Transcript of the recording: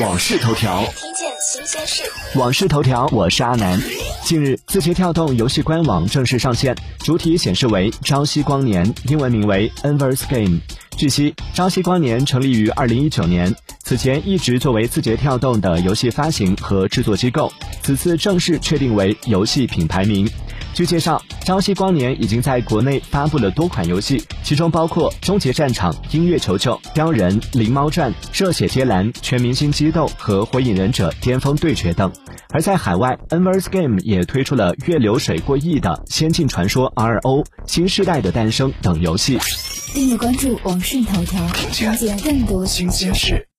往事头条，听见新鲜事。往事头条，我是阿南。近日，字节跳动游戏官网正式上线，主体显示为“朝夕光年”，英文名为 Inverse Game。据悉，朝夕光年成立于二零一九年，此前一直作为字节跳动的游戏发行和制作机构，此次正式确定为游戏品牌名。据介绍，朝夕光年已经在国内发布了多款游戏，其中包括《终结战场》《音乐球球》《雕人》《灵猫传》《热血接蓝》《全明星激斗》和《火影忍者巅峰对决》等。而在海外，Nverse Game 也推出了月流水过亿的《仙境传说 RO》《新时代的诞生》等游戏。订阅关注网讯头条，了解更多新鲜事。